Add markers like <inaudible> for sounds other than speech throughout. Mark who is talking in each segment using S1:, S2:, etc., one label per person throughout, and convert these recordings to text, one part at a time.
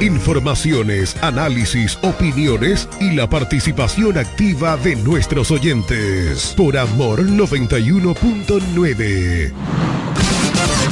S1: Informaciones, análisis, opiniones y la participación activa de nuestros oyentes. Por Amor 91.9.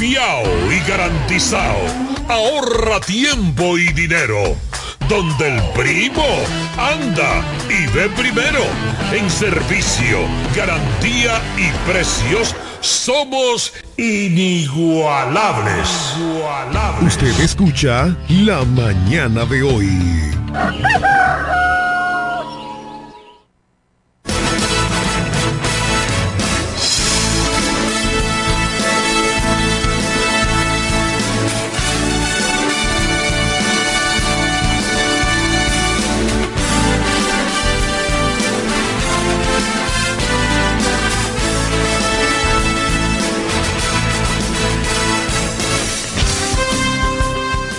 S2: fiao y garantizado. Ahorra tiempo y dinero. Donde el primo anda y ve primero. En servicio, garantía y precios somos inigualables.
S1: Usted escucha La mañana de hoy.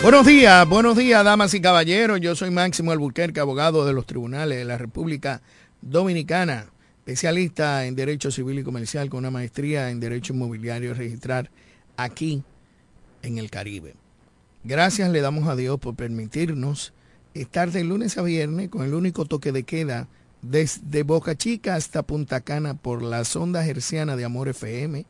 S3: Buenos días, buenos días, damas y caballeros. Yo soy Máximo Albuquerque, abogado de los tribunales de la República Dominicana, especialista en Derecho Civil y Comercial con una maestría en Derecho Inmobiliario registrar aquí en el Caribe. Gracias le damos a Dios por permitirnos estar de lunes a viernes con el único toque de queda desde Boca Chica hasta Punta Cana por la sonda herciana de Amor FM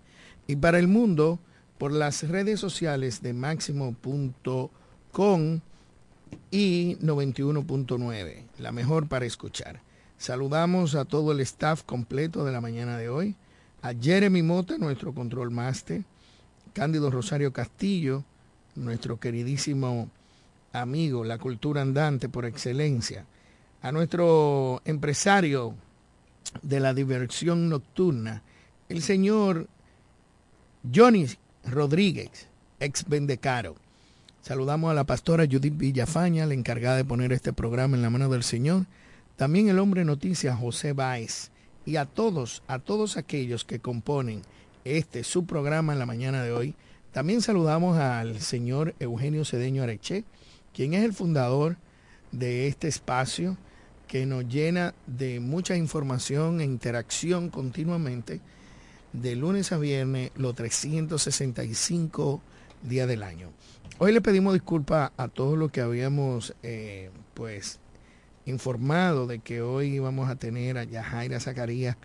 S3: y para el mundo por las redes sociales de máximo.com con y 91.9, la mejor para escuchar. Saludamos a todo el staff completo de la mañana de hoy, a Jeremy Mota, nuestro control master, Cándido Rosario Castillo, nuestro queridísimo amigo, la cultura andante por excelencia, a nuestro empresario de la diversión nocturna, el señor Johnny Rodríguez, ex Vendecaro Saludamos a la pastora Judith Villafaña, la encargada de poner este programa en la mano del Señor. También el hombre noticias José Báez. Y a todos, a todos aquellos que componen este su programa en la mañana de hoy. También saludamos al señor Eugenio Cedeño Areche, quien es el fundador de este espacio que nos llena de mucha información e interacción continuamente de lunes a viernes, los 365 días del año. Hoy le pedimos disculpas a todos los que habíamos eh, pues informado de que hoy íbamos a tener a Yajaira Zacarías,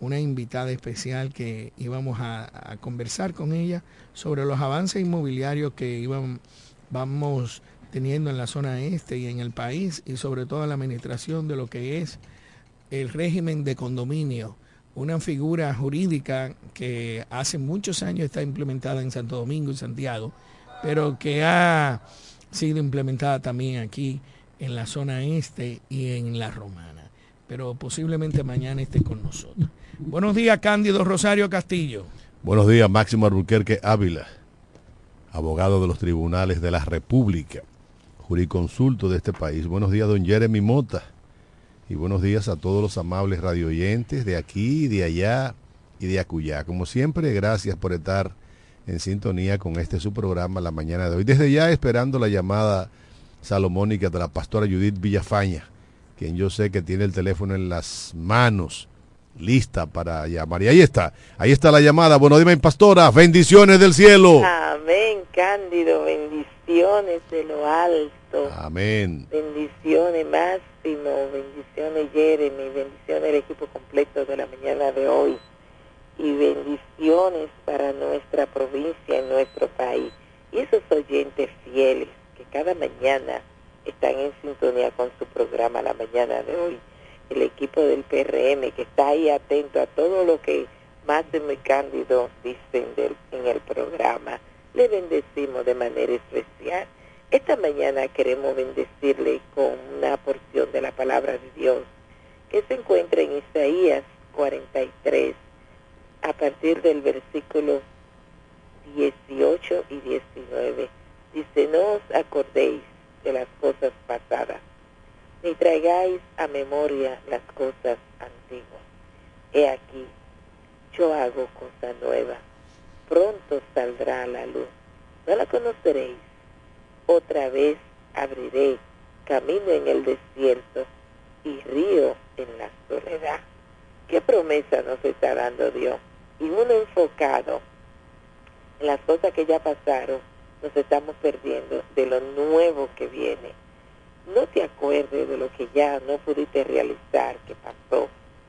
S3: una invitada especial que íbamos a, conversar con ella sobre los avances inmobiliarios que vamos teniendo en la zona este y en el país y sobre todo la administración de lo que es el régimen de condominio una figura jurídica que hace muchos años está implementada en Santo Domingo y Santiago, pero que ha sido implementada también aquí en la zona este y en la romana. Pero posiblemente mañana esté con nosotros. Buenos días, Cándido Rosario Castillo.
S4: Buenos días, Máximo Albuquerque Ávila, abogado de los tribunales de la República, juriconsulto de este país. Buenos días, don Jeremy Mota. Y buenos días a todos los amables radioyentes de aquí, de allá y de acullá. Como siempre, gracias por estar en sintonía con este su programa la mañana de hoy. Desde ya esperando la llamada salomónica de la pastora Judith Villafaña, quien yo sé que tiene el teléfono en las manos, lista para llamar. Y ahí está, ahí está la llamada. Bueno, dime, pastora, bendiciones del cielo.
S5: Amén, Cándido, bendiciones de lo alto.
S4: Amén.
S5: Bendiciones más bendiciones Jeremy, bendiciones el equipo completo de la mañana de hoy y bendiciones para nuestra provincia y nuestro país. Y esos oyentes fieles que cada mañana están en sintonía con su programa la mañana de hoy, el equipo del PRM que está ahí atento a todo lo que más de muy cándido dicen en el programa, le bendecimos de manera especial esta mañana queremos bendecirle con una porción de la palabra de Dios que se encuentra en Isaías 43 a partir del versículo 18 y 19. Dice, no os acordéis de las cosas pasadas, ni traigáis a memoria las cosas antiguas. He aquí, yo hago cosa nueva, pronto saldrá la luz, no la conoceréis otra vez abriré camino en el desierto y río en la soledad. ¿Qué promesa nos está dando Dios? Y uno enfocado en las cosas que ya pasaron, nos estamos perdiendo de lo nuevo que viene. No te acuerdes de lo que ya no pudiste realizar, que pasó.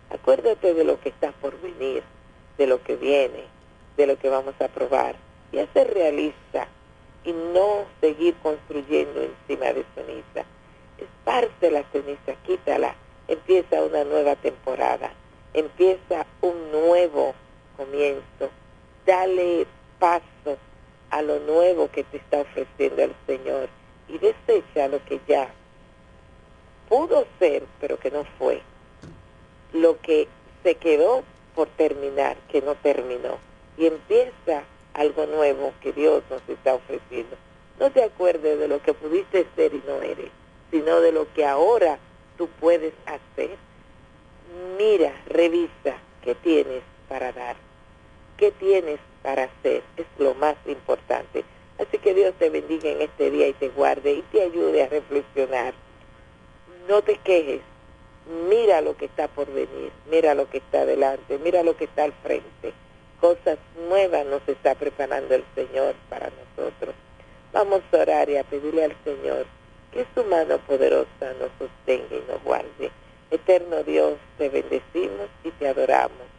S5: Acuérdate de lo que está por venir, de lo que viene, de lo que vamos a probar. Y hacer realista y no seguir construyendo encima de ceniza. Esparce la ceniza, quítala, empieza una nueva temporada, empieza un nuevo comienzo, dale paso a lo nuevo que te está ofreciendo el Señor y desecha lo que ya pudo ser, pero que no fue, lo que se quedó por terminar, que no terminó, y empieza algo nuevo que Dios nos está ofreciendo. No te acuerdes de lo que pudiste ser y no eres, sino de lo que ahora tú puedes hacer. Mira, revisa qué tienes para dar, qué tienes para hacer, es lo más importante. Así que Dios te bendiga en este día y te guarde y te ayude a reflexionar. No te quejes, mira lo que está por venir, mira lo que está delante, mira lo que está al frente cosas nuevas nos está preparando el Señor para nosotros. Vamos a orar y a pedirle al Señor que su mano poderosa nos sostenga y nos guarde. Eterno Dios, te bendecimos y te adoramos.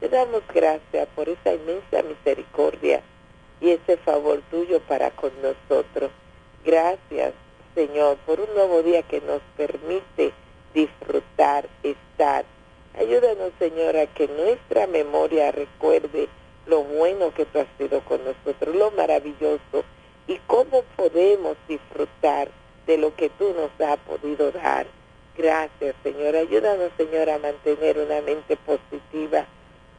S5: Te damos gracias por esa inmensa misericordia y ese favor tuyo para con nosotros. Gracias, Señor, por un nuevo día que nos permite disfrutar, estar Ayúdanos, Señor, a que nuestra memoria recuerde lo bueno que tú has sido con nosotros, lo maravilloso y cómo podemos disfrutar de lo que tú nos has podido dar. Gracias, Señor. Ayúdanos, Señor, a mantener una mente positiva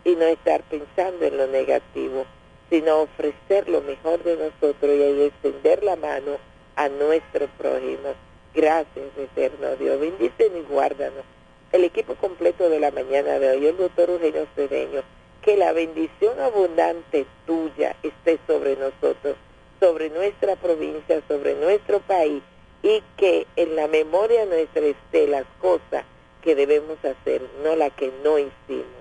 S5: y no estar pensando en lo negativo, sino ofrecer lo mejor de nosotros y extender la mano a nuestro prójimo. Gracias, eterno Dios. Bendícenos y guárdanos el equipo completo de la mañana de hoy, el doctor Eugenio Cedeño, que la bendición abundante tuya esté sobre nosotros, sobre nuestra provincia, sobre nuestro país, y que en la memoria nuestra esté las cosas que debemos hacer, no la que no hicimos,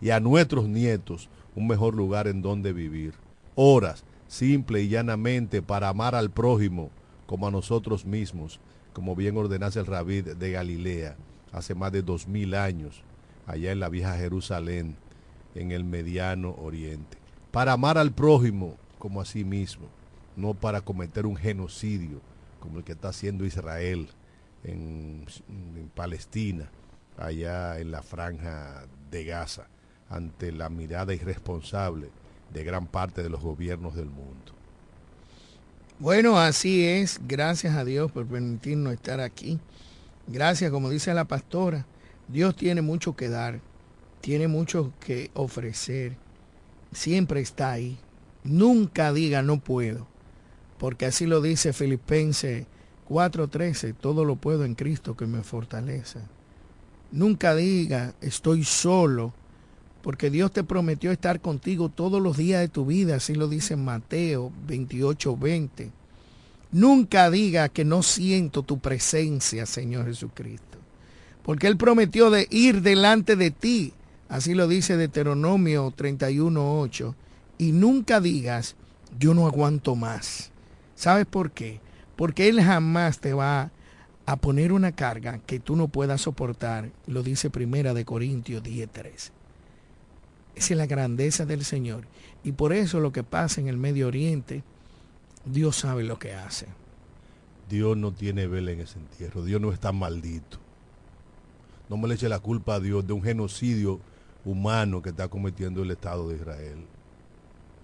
S4: y a nuestros nietos un mejor lugar en donde vivir. Horas, simple y llanamente, para amar al prójimo como a nosotros mismos, como bien ordenase el rabí de Galilea hace más de dos mil años, allá en la vieja Jerusalén, en el mediano oriente. Para amar al prójimo como a sí mismo, no para cometer un genocidio como el que está haciendo Israel en, en Palestina, allá en la franja de Gaza ante la mirada irresponsable de gran parte de los gobiernos del mundo.
S3: Bueno, así es. Gracias a Dios por permitirnos estar aquí. Gracias, como dice la pastora. Dios tiene mucho que dar, tiene mucho que ofrecer. Siempre está ahí. Nunca diga no puedo, porque así lo dice Filipenses 4:13, todo lo puedo en Cristo que me fortalece. Nunca diga estoy solo, porque Dios te prometió estar contigo todos los días de tu vida, así lo dice Mateo 28, 20. Nunca diga que no siento tu presencia, Señor Jesucristo, porque Él prometió de ir delante de ti, así lo dice Deuteronomio 31, 8. Y nunca digas, yo no aguanto más. ¿Sabes por qué? Porque Él jamás te va a poner una carga que tú no puedas soportar, lo dice Primera de Corintios 10.3. Esa es la grandeza del Señor. Y por eso lo que pasa en el Medio Oriente, Dios sabe lo que hace.
S4: Dios no tiene vela en ese entierro. Dios no está maldito. No me le eche la culpa a Dios de un genocidio humano que está cometiendo el Estado de Israel.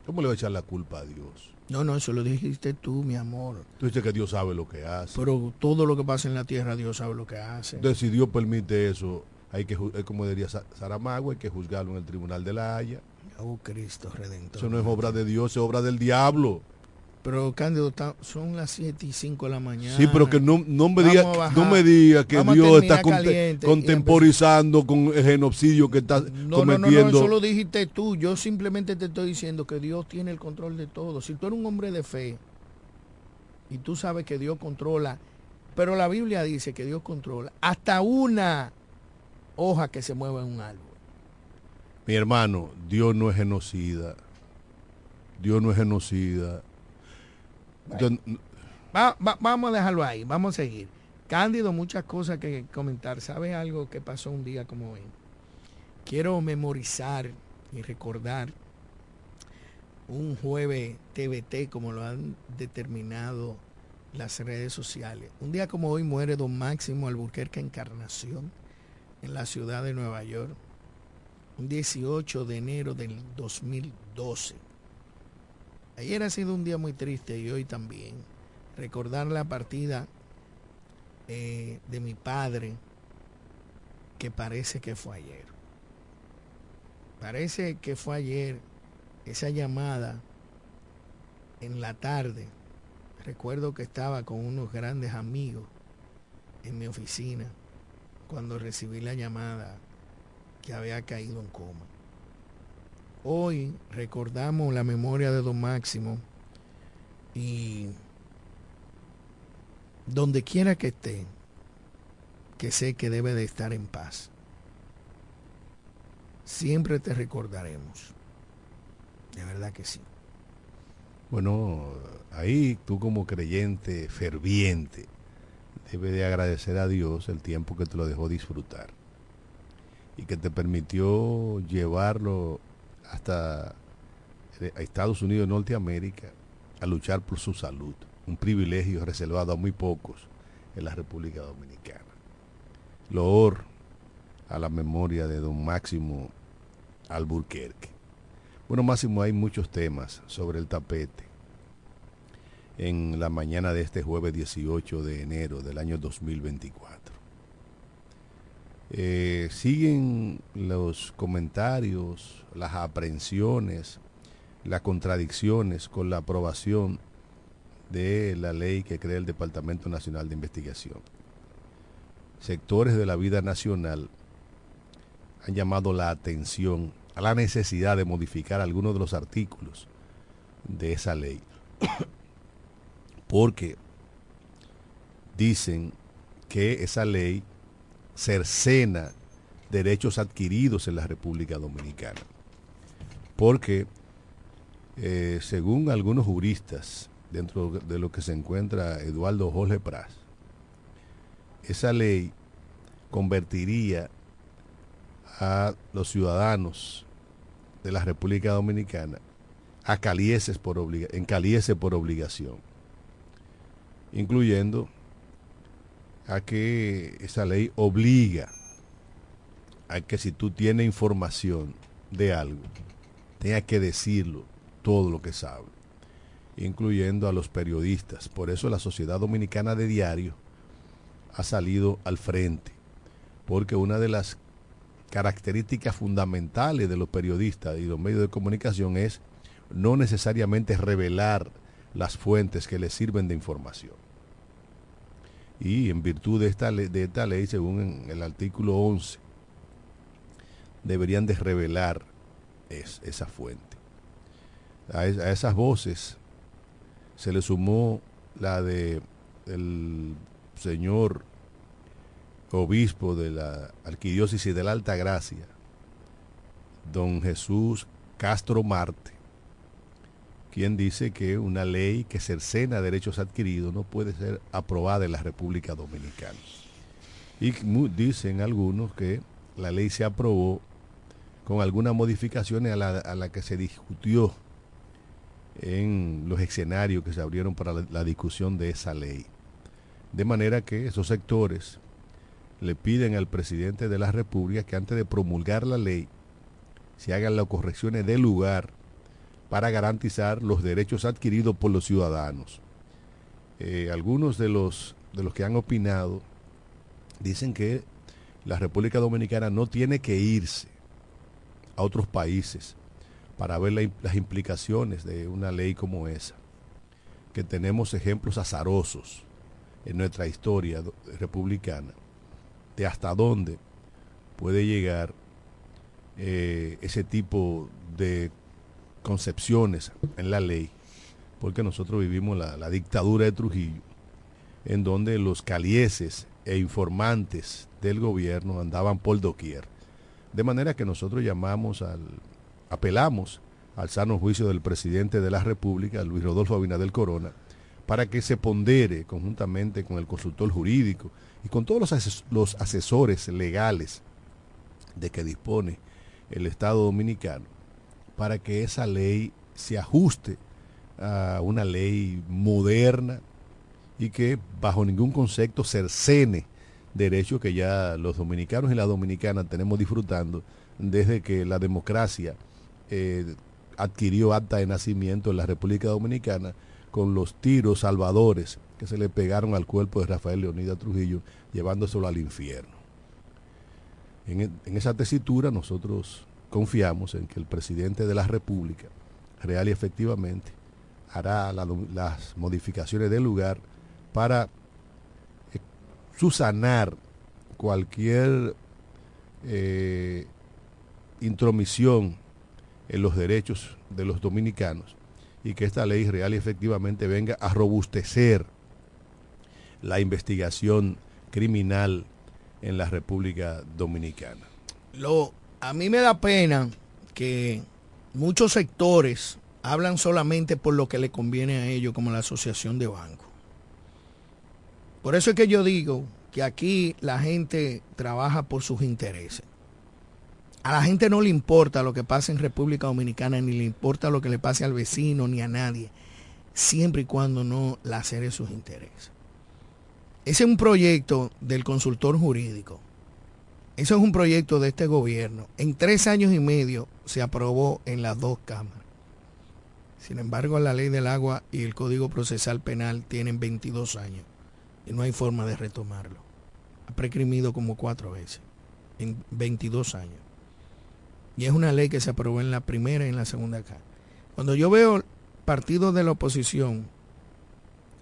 S4: ¿Cómo le va a echar la culpa a Dios?
S3: No, no, eso lo dijiste tú, mi amor.
S4: Tú dices que Dios sabe lo que hace.
S3: Pero todo lo que pasa en la tierra, Dios sabe lo que hace.
S4: Entonces, si Dios permite eso, hay que, como diría Saramago, hay que juzgarlo en el tribunal de la Haya.
S3: Oh, Cristo Redentor.
S4: Eso no es obra de Dios, es obra del diablo.
S3: Pero Cándido, son las 7 y 5 de la mañana.
S4: Sí, pero que no, no me diga, no me diga que Dios está contemporizando con el genocidio que está
S3: no,
S4: cometiendo.
S3: No, no, no, eso lo dijiste tú. Yo simplemente te estoy diciendo que Dios tiene el control de todo. Si tú eres un hombre de fe y tú sabes que Dios controla, pero la Biblia dice que Dios controla hasta una hoja que se mueva en un árbol.
S4: Mi hermano, Dios no es genocida. Dios no es genocida.
S3: vamos a dejarlo ahí, vamos a seguir. Cándido, muchas cosas que comentar. ¿Sabes algo que pasó un día como hoy? Quiero memorizar y recordar un jueves TBT como lo han determinado las redes sociales. Un día como hoy muere don Máximo Alburquerque Encarnación en la ciudad de Nueva York, un 18 de enero del 2012. Ayer ha sido un día muy triste y hoy también. Recordar la partida eh, de mi padre, que parece que fue ayer. Parece que fue ayer esa llamada en la tarde. Recuerdo que estaba con unos grandes amigos en mi oficina cuando recibí la llamada que había caído en coma. Hoy recordamos la memoria de don Máximo y donde quiera que esté, que sé que debe de estar en paz. Siempre te recordaremos. De verdad que sí.
S4: Bueno, ahí tú como creyente ferviente, debe de agradecer a Dios el tiempo que te lo dejó disfrutar y que te permitió llevarlo hasta eh, Estados Unidos, Norteamérica, a luchar por su salud. Un privilegio reservado a muy pocos en la República Dominicana. Loor a la memoria de don Máximo Alburquerque. Bueno, Máximo, hay muchos temas sobre el tapete en la mañana de este jueves 18 de enero del año 2024. Eh, siguen los comentarios, las aprehensiones, las contradicciones con la aprobación de la ley que crea el Departamento Nacional de Investigación. Sectores de la vida nacional han llamado la atención a la necesidad de modificar algunos de los artículos de esa ley <coughs> porque dicen que esa ley cercena derechos adquiridos en la República Dominicana. Porque, eh, según algunos juristas, dentro de lo que se encuentra Eduardo Jorge Pras, esa ley convertiría a los ciudadanos de la República Dominicana a calieses por en caliese por obligación, incluyendo a que esa ley obliga a que si tú tienes información de algo, tengas que decirlo todo lo que sabe, incluyendo a los periodistas. Por eso la Sociedad Dominicana de Diario ha salido al frente, porque una de las características fundamentales de los periodistas y los medios de comunicación es no necesariamente revelar las fuentes que les sirven de información. Y en virtud de esta, ley, de esta ley, según el artículo 11, deberían de revelar esa fuente. A, a, esas voces se le sumó la de el señor obispo de la Arquidiócesis de la Alta Gracia, don Jesús Castro Marte, quien dice que una ley que cercena derechos adquiridos no puede ser aprobada en la República Dominicana. Y dicen algunos que la ley se aprobó con algunas modificaciones a la, que se discutió en los escenarios que se abrieron para la, la discusión de esa ley. De manera que esos sectores le piden al presidente de la República que antes de promulgar la ley se hagan las correcciones de lugar para garantizar los derechos adquiridos por los ciudadanos. Eh, algunos de los, de los que han opinado dicen que la República Dominicana no tiene que irse a otros países para ver la, las implicaciones de una ley como esa, que tenemos ejemplos azarosos en nuestra historia republicana de hasta dónde puede llegar eh, ese tipo de concepciones en la ley, porque nosotros vivimos la, dictadura de Trujillo, en donde los calieses e informantes del gobierno andaban por doquier. De manera que nosotros llamamos al, apelamos al sano juicio del presidente de la República, Luis Rodolfo Abinadel Corona, para que se pondere conjuntamente con el consultor jurídico y con todos los, los asesores legales de que dispone el Estado dominicano para que esa ley se ajuste a una ley moderna y que bajo ningún concepto cercene derechos que ya los dominicanos y las dominicanas tenemos disfrutando desde que la democracia eh, adquirió acta de nacimiento en la República Dominicana con los tiros salvadores que se le pegaron al cuerpo de Rafael Leonidas Trujillo, llevándoselo al infierno. En, en, esa tesitura nosotros confiamos en que el presidente de la República, real y efectivamente, hará la, las modificaciones del lugar para eh, susanar cualquier eh, intromisión en los derechos de los dominicanos y que esta ley real y efectivamente venga a robustecer la investigación criminal en la República Dominicana.
S3: A mí me da pena que muchos sectores hablan solamente por lo que le conviene a ellos, como la asociación de bancos. Por eso es que yo digo que aquí la gente trabaja por sus intereses. A la gente no le importa lo que pase en República Dominicana, ni le importa lo que le pase al vecino, ni a nadie, siempre y cuando no lacere sus intereses. Ese es un proyecto del consultor jurídico. Eso es un proyecto de este gobierno. En tres años y medio se aprobó en las dos cámaras. Sin embargo, la ley del agua y el Código Procesal Penal tienen 22 años y no hay forma de retomarlo. Ha precrimido como cuatro veces en 22 años. Y es una ley que se aprobó en la primera y en la segunda cámara. Cuando yo veo partidos de la oposición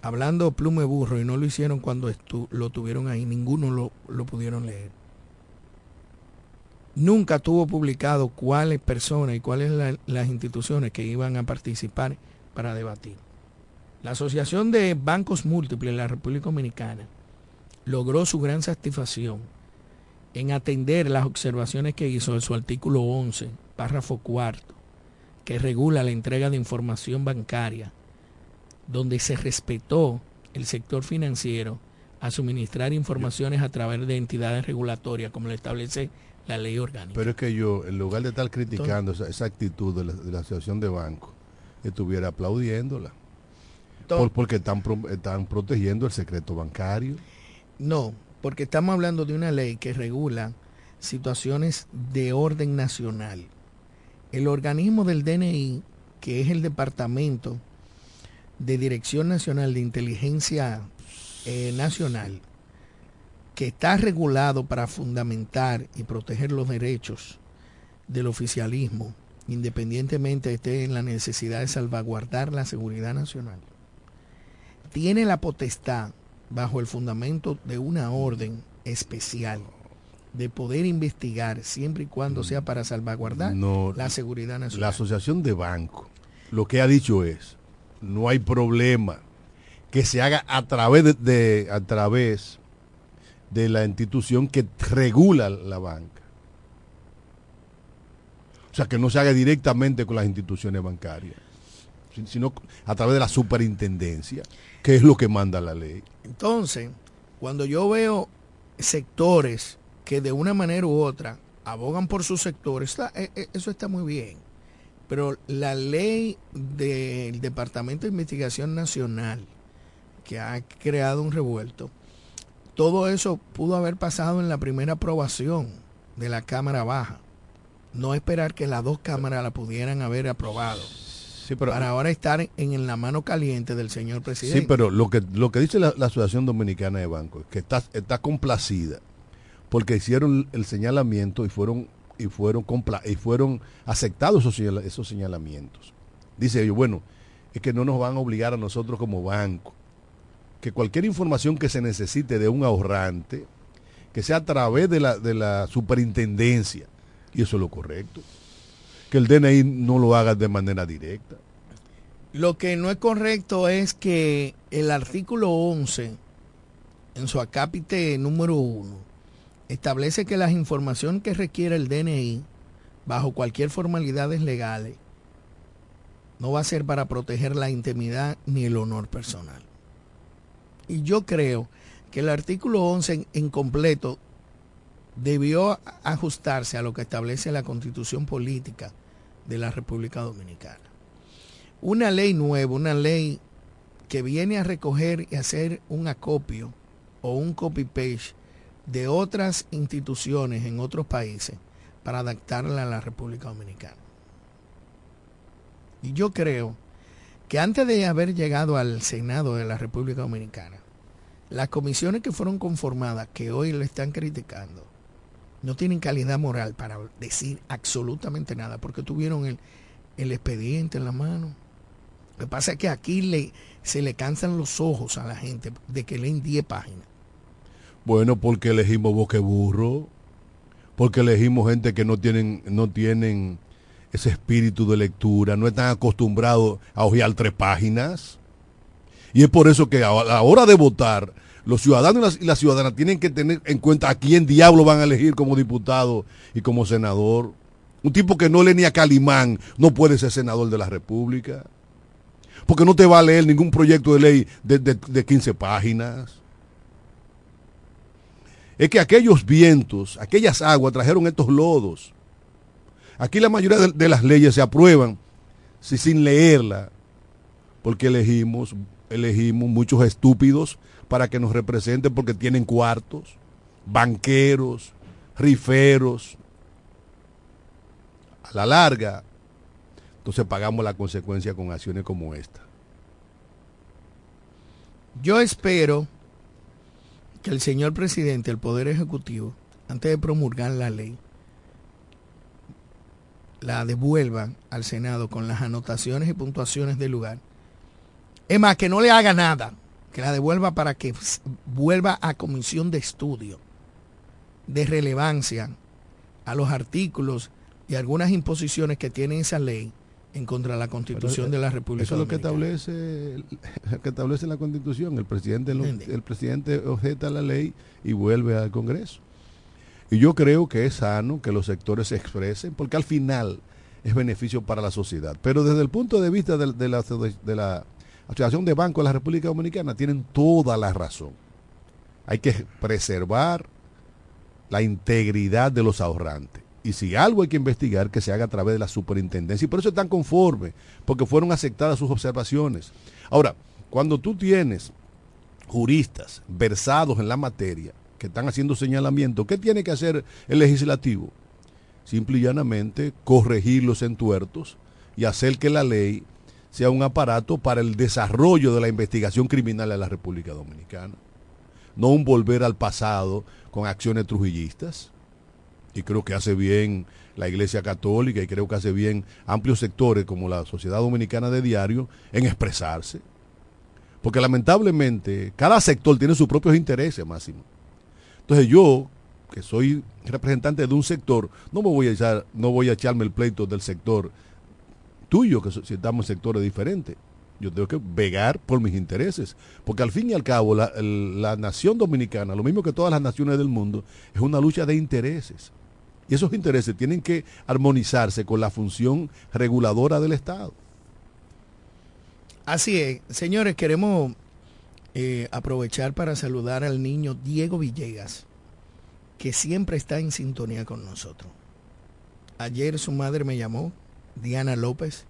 S3: hablando plume burro y no lo hicieron cuando lo tuvieron ahí, ninguno lo, lo pudieron leer. Nunca tuvo publicado cuáles personas y cuáles la, las instituciones que iban a participar para debatir. La Asociación de Bancos Múltiples en la República Dominicana logró su gran satisfacción en atender las observaciones que hizo en su artículo 11, párrafo cuarto, que regula la entrega de información bancaria, donde se respetó el sector financiero a suministrar informaciones a través de entidades regulatorias, como lo establece la ley orgánica.
S4: Pero es que yo, en lugar de estar criticando esa, esa, actitud de la, de la Asociación de Bancos, estuviera aplaudiéndola. Por, porque están, están protegiendo el secreto bancario.
S3: No, porque estamos hablando de una ley que regula situaciones de orden nacional. El organismo del DNI, que es el Departamento de Dirección Nacional de Inteligencia eh, Nacional, que está regulado para fundamentar y proteger los derechos del oficialismo, independientemente esté en la necesidad de salvaguardar la seguridad nacional, tiene la potestad, bajo el fundamento de una orden especial, de poder investigar siempre y cuando sea para salvaguardar la seguridad nacional.
S4: La Asociación de Bancos lo que ha dicho es, no hay problema que se haga a través de, de a través de la institución que regula la banca. O sea, que no se haga directamente con las instituciones bancarias, sino a través de la superintendencia, que es lo que manda la ley.
S3: Entonces, cuando yo veo sectores que de una manera u otra abogan por sus sectores, eh, eh, eso está muy bien. Pero la ley del Departamento de Investigación Nacional, que ha creado un revuelto, todo eso pudo haber pasado en la primera aprobación de la Cámara Baja. No esperar que las dos cámaras la pudieran haber aprobado.
S4: Sí, pero,
S3: para ahora estar en, en, la mano caliente del señor presidente.
S4: Sí, pero lo que, lo que dice la, la Asociación Dominicana de Bancos es que está, está complacida porque hicieron el señalamiento y fueron y fueron y fueron aceptados esos, esos señalamientos. Dice ellos, bueno, es que no nos van a obligar a nosotros como banco que cualquier información que se necesite de un ahorrante, que sea a través de la, de la superintendencia, y eso es lo correcto, que el DNI no lo haga de manera directa.
S3: Lo que no es correcto es que el artículo 11, en su acápite número 1, establece que las informaciones que requiere el DNI, bajo cualquier formalidades legales, no va a ser para proteger la intimidad ni el honor personal. Y yo creo que el artículo 11 en, en, completo debió ajustarse a lo que establece la constitución política de la República Dominicana. Una ley nueva, una ley que viene a recoger y hacer un acopio o un copy-paste de otras instituciones en otros países para adaptarla a la República Dominicana. Y yo creo que antes de haber llegado al Senado de la República Dominicana, las comisiones que fueron conformadas, que hoy le están criticando, no tienen calidad moral para decir absolutamente nada, porque tuvieron el, el expediente en la mano. Lo que pasa es que aquí le, se le cansan los ojos a la gente de que leen 10 páginas.
S4: Bueno, porque elegimos boqueburro, porque elegimos gente que no tienen, no tienen ese espíritu de lectura, no están acostumbrados a hojear tres páginas. Y es por eso que a la hora de votar, los ciudadanos y las, ciudadanas tienen que tener en cuenta a quién diablo van a elegir como diputado y como senador. Un tipo que no lee ni a Calimán no puede ser senador de la República. Porque no te va a leer ningún proyecto de ley de, de, de 15 páginas. Es que aquellos vientos, aquellas aguas trajeron estos lodos. Aquí la mayoría de, las leyes se aprueban si, sin leerla, porque elegimos, elegimos muchos estúpidos para que nos representen porque tienen cuartos, banqueros, riferos. A la larga, entonces pagamos la consecuencia con acciones como esta.
S3: Yo espero que el señor presidente, el Poder Ejecutivo, antes de promulgar la ley, la devuelva al Senado con las anotaciones y puntuaciones del lugar. Es más, que no le haga nada, que la devuelva para que vuelva a comisión de estudio de relevancia a los artículos y algunas imposiciones que tiene esa ley en contra de la constitución
S4: Pero,
S3: de la República
S4: Eso es lo que establece, <laughs> que establece la constitución. El presidente, lo, el presidente objeta la ley y vuelve al Congreso. Y yo creo que es sano que los sectores se expresen, porque al final es beneficio para la sociedad. Pero desde el punto de vista de, la, la Asociación de Bancos de la República Dominicana, tienen toda la razón. Hay que preservar la integridad de los ahorrantes. Y si algo hay que investigar, que se haga a través de la superintendencia. Y por eso están conformes, porque fueron aceptadas sus observaciones. Ahora, cuando tú tienes juristas versados en la materia, que están haciendo señalamiento, ¿qué tiene que hacer el legislativo? Simple y llanamente corregir los entuertos y hacer que la ley sea un aparato para el desarrollo de la investigación criminal en la República Dominicana. No un volver al pasado con acciones trujillistas. Y creo que hace bien la Iglesia Católica y creo que hace bien amplios sectores como la Sociedad Dominicana de Diario en expresarse. Porque lamentablemente cada sector tiene sus propios intereses, Máximo. Entonces yo, que soy representante de un sector, no me voy a echar, no voy a echarme el pleito del sector tuyo, que si estamos en sectores diferentes. Yo tengo que vegar por mis intereses. Porque al fin y al cabo, la, la nación dominicana, lo mismo que todas las naciones del mundo, es una lucha de intereses. Y esos intereses tienen que armonizarse con la función reguladora del Estado.
S3: Así es. Señores, queremos eh, aprovechar para saludar al niño Diego Villegas, que siempre está en sintonía con nosotros. Ayer su madre me llamó Diana López,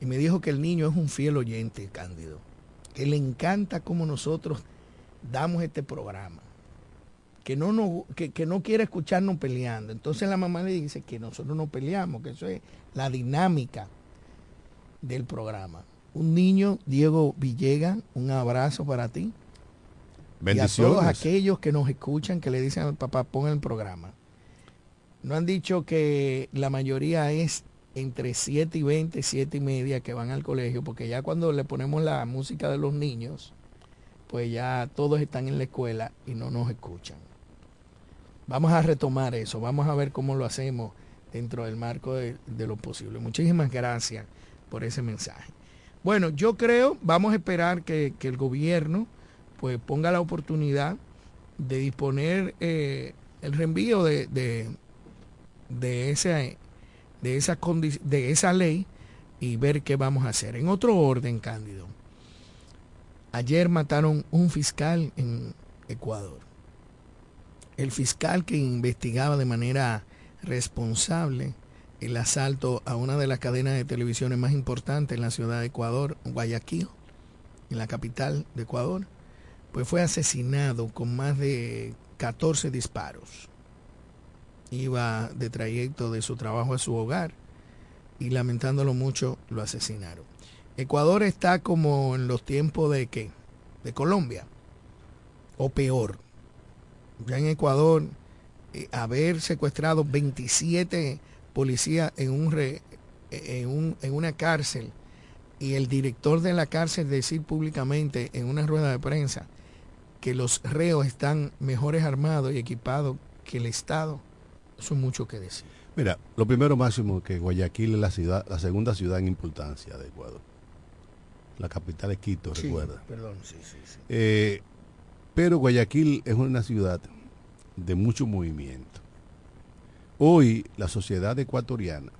S3: y me dijo que el niño es un fiel oyente, Cándido, que le encanta cómo nosotros damos este programa, que no, nos, que, que no quiere escucharnos peleando. Entonces la mamá le dice que nosotros no peleamos, que eso es la dinámica del programa. Un niño, Diego Villegas, un abrazo para ti.
S4: Bendiciones.
S3: Y a todos aquellos que nos escuchan, que le dicen al papá, pongan el programa. No han dicho que la mayoría es entre 7 y 20, 7 y media que van al colegio, porque ya cuando le ponemos la música de los niños, pues ya todos están en la escuela y no nos escuchan. Vamos a retomar eso, vamos a ver cómo lo hacemos dentro del marco de, de lo posible. Muchísimas gracias por ese mensaje. Bueno, yo creo, vamos a esperar que, que el gobierno pues ponga la oportunidad de disponer eh, el reenvío de, de, de de de esa ley y ver qué vamos a hacer. En otro orden, Cándido, ayer mataron un fiscal en Ecuador. El fiscal que investigaba de manera responsable el asalto a una de las cadenas de televisiones más importantes en la ciudad de Ecuador, Guayaquil, en la capital de Ecuador, pues fue asesinado con más de 14 disparos iba de trayecto de su trabajo a su hogar y lamentándolo mucho lo asesinaron. Ecuador está como en los tiempos de qué? De Colombia o peor. Ya en Ecuador eh, haber secuestrado 27 policías en un, re, en, un, en una cárcel y el director de la cárcel decir públicamente en una rueda de prensa que los reos están mejores armados y equipados que el Estado eso es mucho que decir.
S4: Mira, lo primero máximo que Guayaquil es la ciudad, la segunda ciudad en importancia de Ecuador. La capital es Quito,
S3: Sí,
S4: recuerda.
S3: Perdón, sí, sí, sí.
S4: Eh, pero Guayaquil es una ciudad de mucho movimiento. Hoy la sociedad ecuatoriana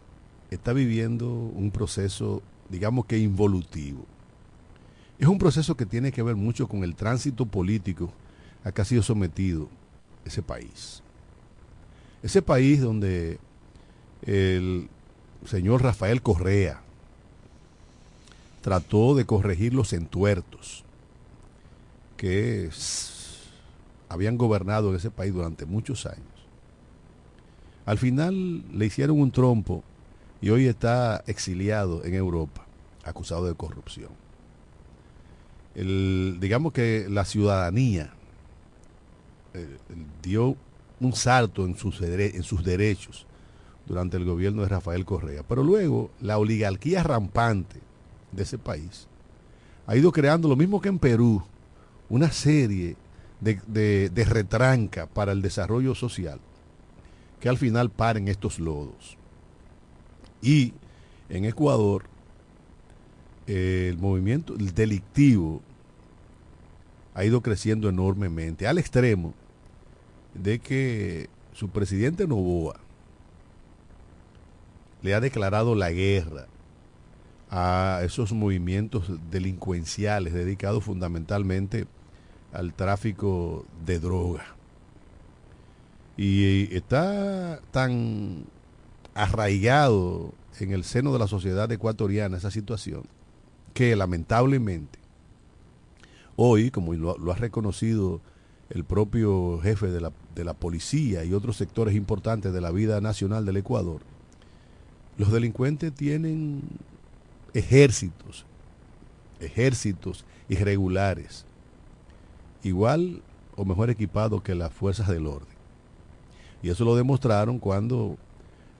S4: está viviendo un proceso, digamos que involutivo. Es un proceso que tiene que ver mucho con el tránsito político a que ha sido sometido ese país. Ese país donde el señor Rafael Correa trató de corregir los entuertos que habían gobernado en ese país durante muchos años. Al final le hicieron un trompo y hoy está exiliado en Europa, acusado de corrupción. Digamos que la ciudadanía eh, dio un salto en sus, dere- en sus derechos durante el gobierno de Rafael Correa. Pero luego la oligarquía rampante de ese país ha ido creando lo mismo que en Perú, una serie de, de- de retranca para el desarrollo social que al final paren estos lodos. Y en Ecuador, eh, el movimiento el delictivo ha ido creciendo enormemente, al extremo de que su presidente Novoa le ha declarado la guerra a esos movimientos delincuenciales dedicados fundamentalmente al tráfico de droga. Y está tan arraigado en el seno de la sociedad ecuatoriana esa situación que lamentablemente hoy, como lo, ha reconocido el propio jefe de la, de la policía y otros sectores importantes de la vida nacional del Ecuador, los delincuentes tienen ejércitos, ejércitos irregulares, igual o mejor equipados que las fuerzas del orden. Y eso lo demostraron cuando,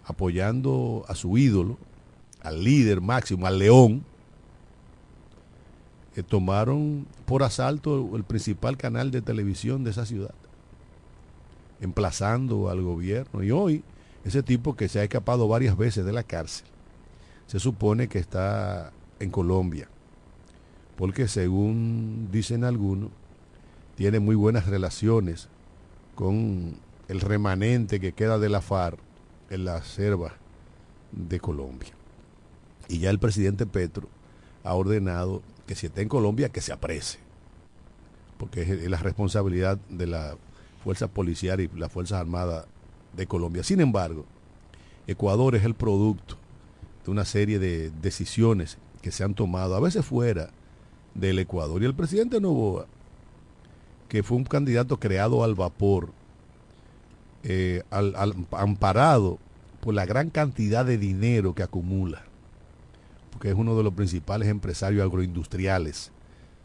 S4: apoyando a su ídolo, al líder máximo, al león, eh, tomaron por asalto el principal canal de televisión de esa ciudad, emplazando al gobierno. Y hoy, ese tipo que se ha escapado varias veces de la cárcel, se supone que está en Colombia, porque según dicen algunos, tiene muy buenas relaciones con el remanente que queda de la FARC en la selva de Colombia. Y ya el presidente Petro ha ordenado que si está en Colombia, que se aprese, porque es la responsabilidad de la fuerza policial y las Fuerzas Armadas de Colombia. Sin embargo, Ecuador es el producto de una serie de decisiones que se han tomado, a veces fuera del Ecuador. Y el presidente Novoa que fue un candidato creado al vapor, eh, amparado por la gran cantidad de dinero que acumula, porque es uno de los principales empresarios agroindustriales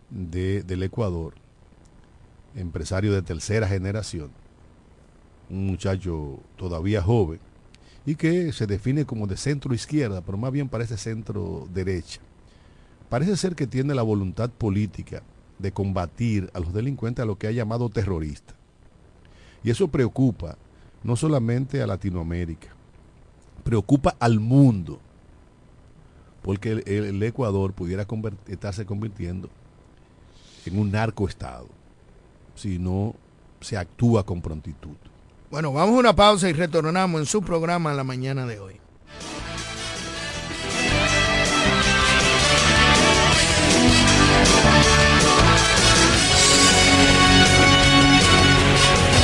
S4: de, del Ecuador, empresario de tercera generación, un muchacho todavía joven, y que se define como de centro izquierda, pero más bien parece centro derecha. Parece ser que tiene la voluntad política de combatir a los delincuentes a lo que ha llamado terrorista. Y eso preocupa no solamente a Latinoamérica, preocupa al mundo, porque el, Ecuador pudiera estarse convirtiendo en un narcoestado si no se actúa con prontitud.
S3: Bueno, vamos a una pausa y retornamos en su programa la mañana de hoy.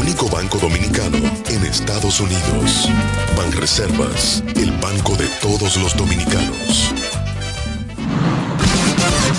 S6: Único banco dominicano en Estados Unidos. Banreservas, el banco de todos los dominicanos.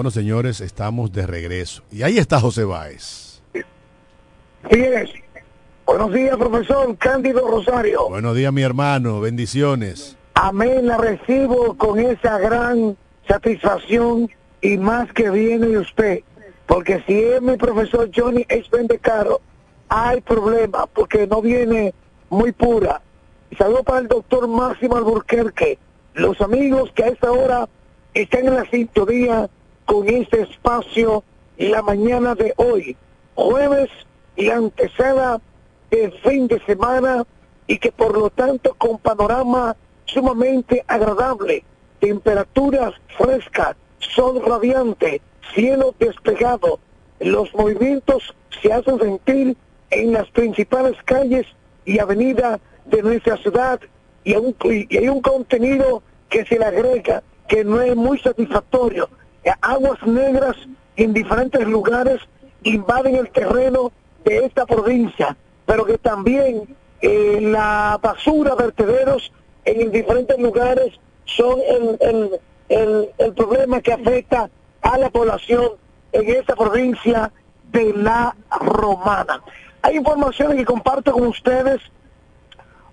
S4: Bueno, señores, estamos de regreso. Y ahí está José Báez.
S7: Fíjense. Buenos días, profesor Cándido Rosario.
S4: Buenos días, mi hermano. Bendiciones.
S7: Amén, la recibo con esa gran satisfacción y más que viene de usted. Porque si es mi profesor Johnny es vende caro, hay problema porque no viene muy pura. Y saludo para el doctor Máximo Alburquerque, los amigos que a esta hora están en la sintonía con este espacio la mañana de hoy, jueves y antesala del fin de semana y que por lo tanto con panorama sumamente agradable, temperaturas frescas, sol radiante, cielo despegado, los movimientos se hacen sentir en las principales calles y avenidas de nuestra ciudad y, un, y hay un contenido que se le agrega que no es muy satisfactorio aguas negras en diferentes lugares invaden el terreno de esta provincia, pero que también eh, la basura, vertederos en diferentes lugares son el, el, el, problema que afecta a la población en esta provincia de la Romana. Hay informaciones que comparto con ustedes.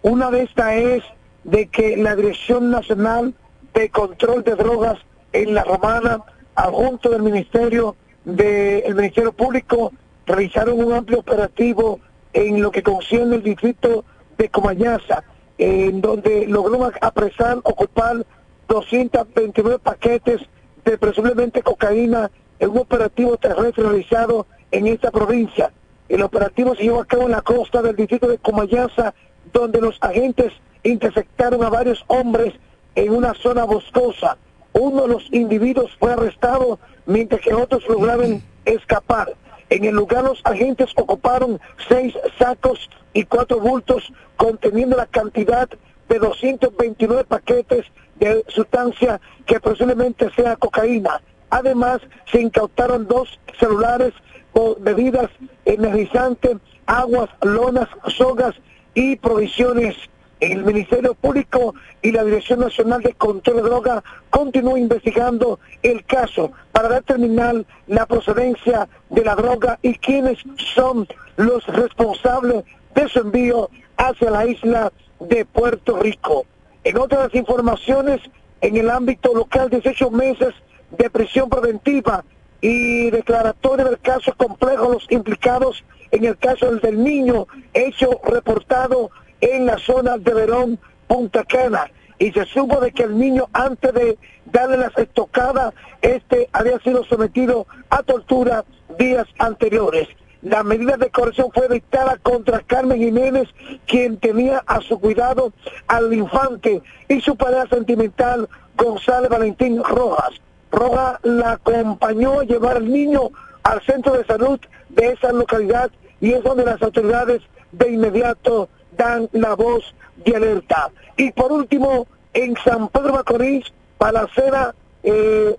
S7: Una de estas es de que la Dirección Nacional de Control de Drogas en la Romana adjunto del Ministerio del Ministerio Público realizaron un amplio operativo en lo que concierne el distrito de Comayaza, en donde logró apresar, ocupar 229 paquetes de presumiblemente cocaína en un operativo terrestre realizado en esta provincia. El operativo se llevó a cabo en la costa del distrito de Comayaza, donde los agentes interceptaron a varios hombres en una zona boscosa. Uno de los individuos fue arrestado mientras que otros lograron escapar. En el lugar los agentes ocuparon seis sacos y cuatro bultos conteniendo la cantidad de 229 paquetes de sustancia que posiblemente sea cocaína. Además, se incautaron dos celulares con bebidas energizantes, aguas, lonas, sogas y provisiones el Ministerio Público y la Dirección Nacional de Control de Droga continúan investigando el caso para determinar la procedencia de la droga y quiénes son los responsables de su envío hacia la isla de Puerto Rico. En otras informaciones, en el ámbito local, 18 meses de prisión preventiva y declaratoria del caso complejo los implicados en el caso del niño, hecho reportado en la zona de Verón, Punta Cana. Y se supo de que el niño, antes de darle las estocadas, este había sido sometido a tortura días anteriores. La medida de corrección fue dictada contra Carmen Jiménez, quien tenía a su cuidado al infante y su pareja sentimental González Valentín Rojas. Rojas la acompañó a llevar al niño al centro de salud de esa localidad y es donde las autoridades de inmediato dan la voz de alerta. Y por último, en San Pedro Macorís, Palacera eh,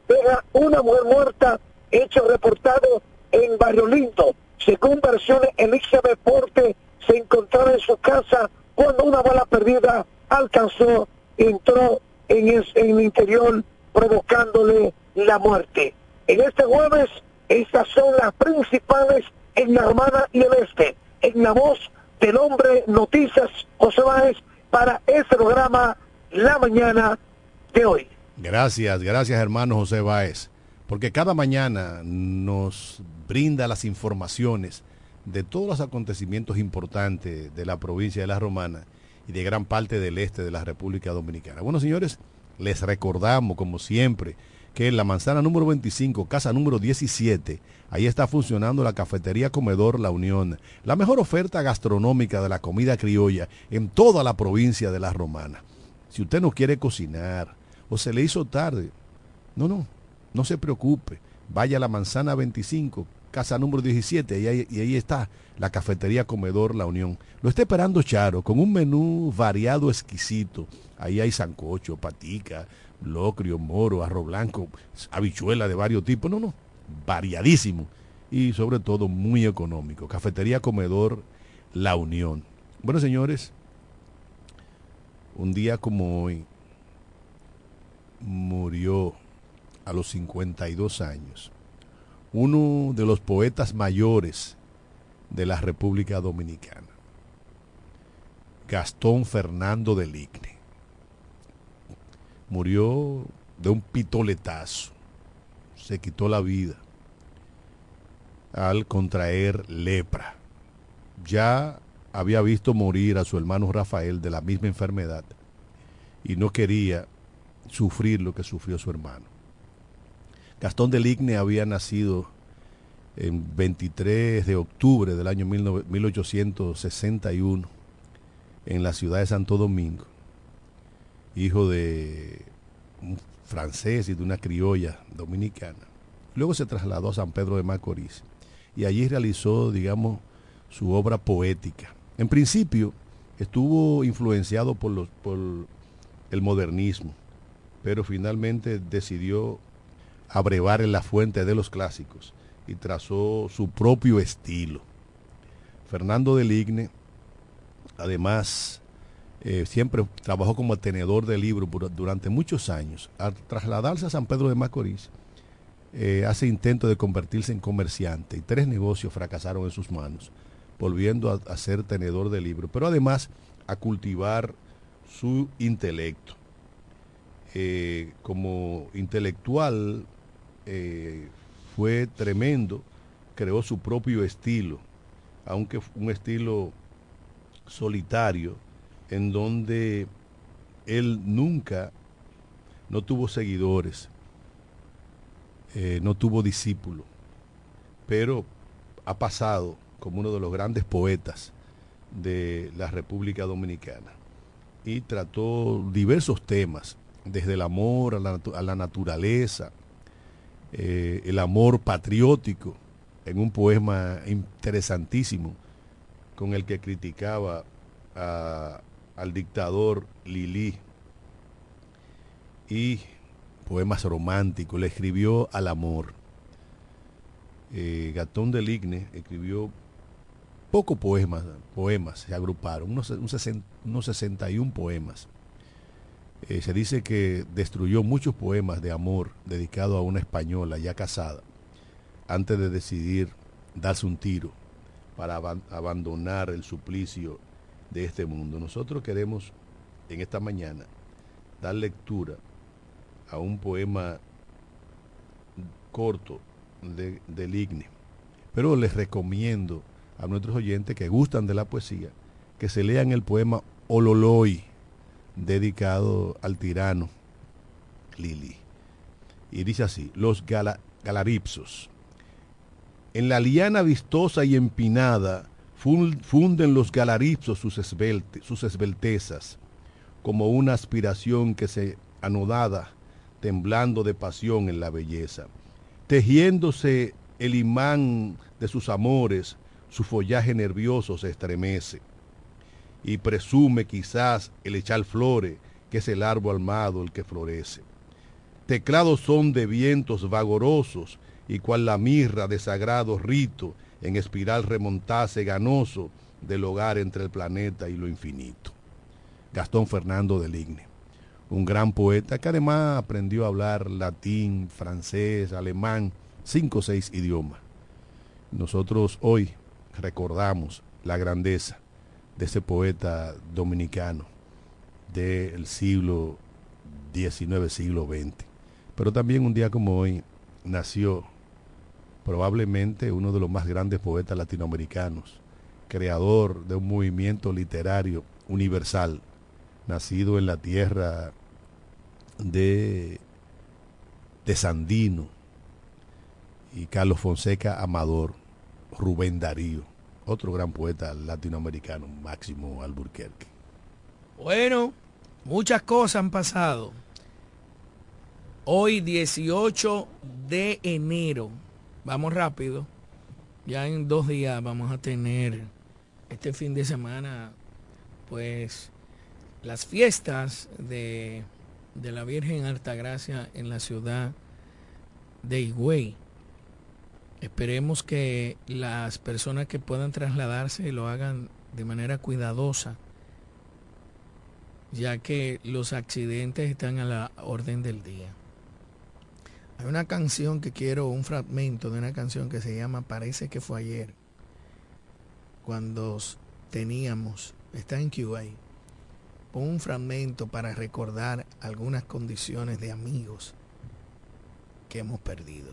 S7: una mujer muerta, hecho reportado en Barrio Lindo. Según versiones, Elizabeth Porte se encontraba en su casa cuando una bala perdida alcanzó, entró en en el interior provocándole la muerte. En este jueves, estas son las principales en la Hermana y el Este. En la voz del hombre Noticias José Báez para este programa La Mañana de hoy.
S4: Gracias, gracias hermano José Báez, porque cada mañana nos brinda las informaciones de todos los acontecimientos importantes de la provincia de La Romana y de gran parte del este de la República Dominicana. Bueno, señores, les recordamos, como siempre, que la manzana número 25, casa número 17, ahí está funcionando la cafetería Comedor La Unión, la mejor oferta gastronómica de la comida criolla en toda la provincia de La Romana. Si usted no quiere cocinar o se le hizo tarde, no, no, no se preocupe. Vaya a la manzana 25, casa número 17, y ahí, y ahí está la cafetería Comedor La Unión. Lo está esperando Charo con un menú variado exquisito. Ahí hay sancocho, patica, locrio, moro, arroz blanco, habichuela de varios tipos. No, no, variadísimo. Y sobre todo muy económico. Cafetería Comedor La Unión. Bueno, señores, un día como hoy murió a los 52 años uno de los poetas mayores de la República Dominicana, Gastón Fernando de Ligne. Murió de un pitoletazo, se quitó la vida al contraer lepra. Ya había visto morir a su hermano Rafael de la misma enfermedad y no quería sufrir lo que sufrió su hermano. Gastón de Ligne había nacido en 23 de octubre del año 1861 en la ciudad de Santo Domingo, hijo de un francés y de una criolla dominicana. Luego se trasladó a San Pedro de Macorís y allí realizó, digamos, su obra poética. En principio estuvo influenciado por, el modernismo, pero finalmente decidió abrevar en la fuente de los clásicos y trazó su propio estilo. Fernando de Ligne, además, eh, siempre trabajó como tenedor de libros durante muchos años. Al trasladarse a San Pedro de Macorís, eh, hace intento de convertirse en comerciante y tres negocios fracasaron en sus manos, volviendo a, ser tenedor de libros, pero además a cultivar su intelecto. Eh, como intelectual fue tremendo, creó su propio estilo, aunque un estilo solitario, en donde él nunca no tuvo seguidores, eh, no tuvo discípulos, pero ha pasado como uno de los grandes poetas de la República Dominicana y trató diversos temas, desde el amor a la, a la naturaleza, eh, el amor patriótico, en un poema interesantísimo con el que criticaba a, al dictador Lili y poemas románticos, le escribió al amor. Eh, Gatón del Igne escribió pocos poemas, poemas se agruparon, unos, unos 61 poemas. Eh, se dice que destruyó muchos poemas de amor dedicados a una española ya casada, antes de decidir darse un tiro para ab abandonar el suplicio de este mundo. Nosotros queremos en esta mañana dar lectura a un poema corto de, del Igne, pero les recomiendo a nuestros oyentes que gustan de la poesía que se lean el poema Ololoy dedicado al tirano Lili. Y dice así, los gala, galaripsos. En la liana vistosa y empinada funden los galaripsos sus, esbelte, sus esbeltezas, como una aspiración que se anodada, temblando de pasión en la belleza. Tejiéndose el imán de sus amores, su follaje nervioso se estremece y presume quizás el echar flores, que es el árbol almado el que florece. Teclados son de vientos vagorosos, y cual la mirra de sagrado rito, en espiral remontase ganoso del hogar entre el planeta y lo infinito. Gastón Fernando de Ligne, un gran poeta que además aprendió a hablar latín, francés, alemán, cinco o seis idiomas. Nosotros hoy recordamos la grandeza de ese poeta dominicano del siglo XIX, siglo XX. Pero también un día como hoy nació probablemente uno de los más grandes poetas latinoamericanos, creador de un movimiento literario universal, nacido en la tierra de, de Sandino y Carlos Fonseca Amador, Rubén Darío, otro gran poeta latinoamericano, Máximo Alburquerque.
S3: Bueno, muchas cosas han pasado. Hoy 18 de enero, vamos rápido, ya en dos días vamos a tener este fin de semana, pues las fiestas de, de la Virgen Altagracia en la ciudad de Higüey. Esperemos que las personas que puedan trasladarse lo hagan de manera cuidadosa, ya que los accidentes están a la orden del día. Hay una canción que quiero, un fragmento de una canción que se llama Parece que fue ayer, cuando teníamos, está en QA, un fragmento para recordar algunas condiciones de amigos que hemos perdido.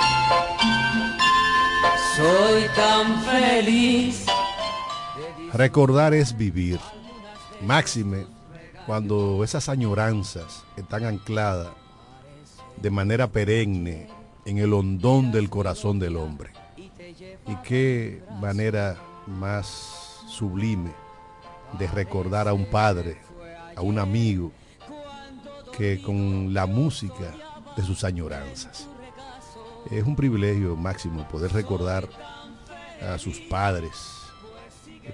S4: Recordar es vivir. Máxime, cuando esas añoranzas están ancladas de manera perenne en el hondón del corazón del hombre. Y qué manera más sublime de recordar a un padre, a un amigo, que con la música de sus añoranzas. Es un privilegio máximo poder recordar a sus padres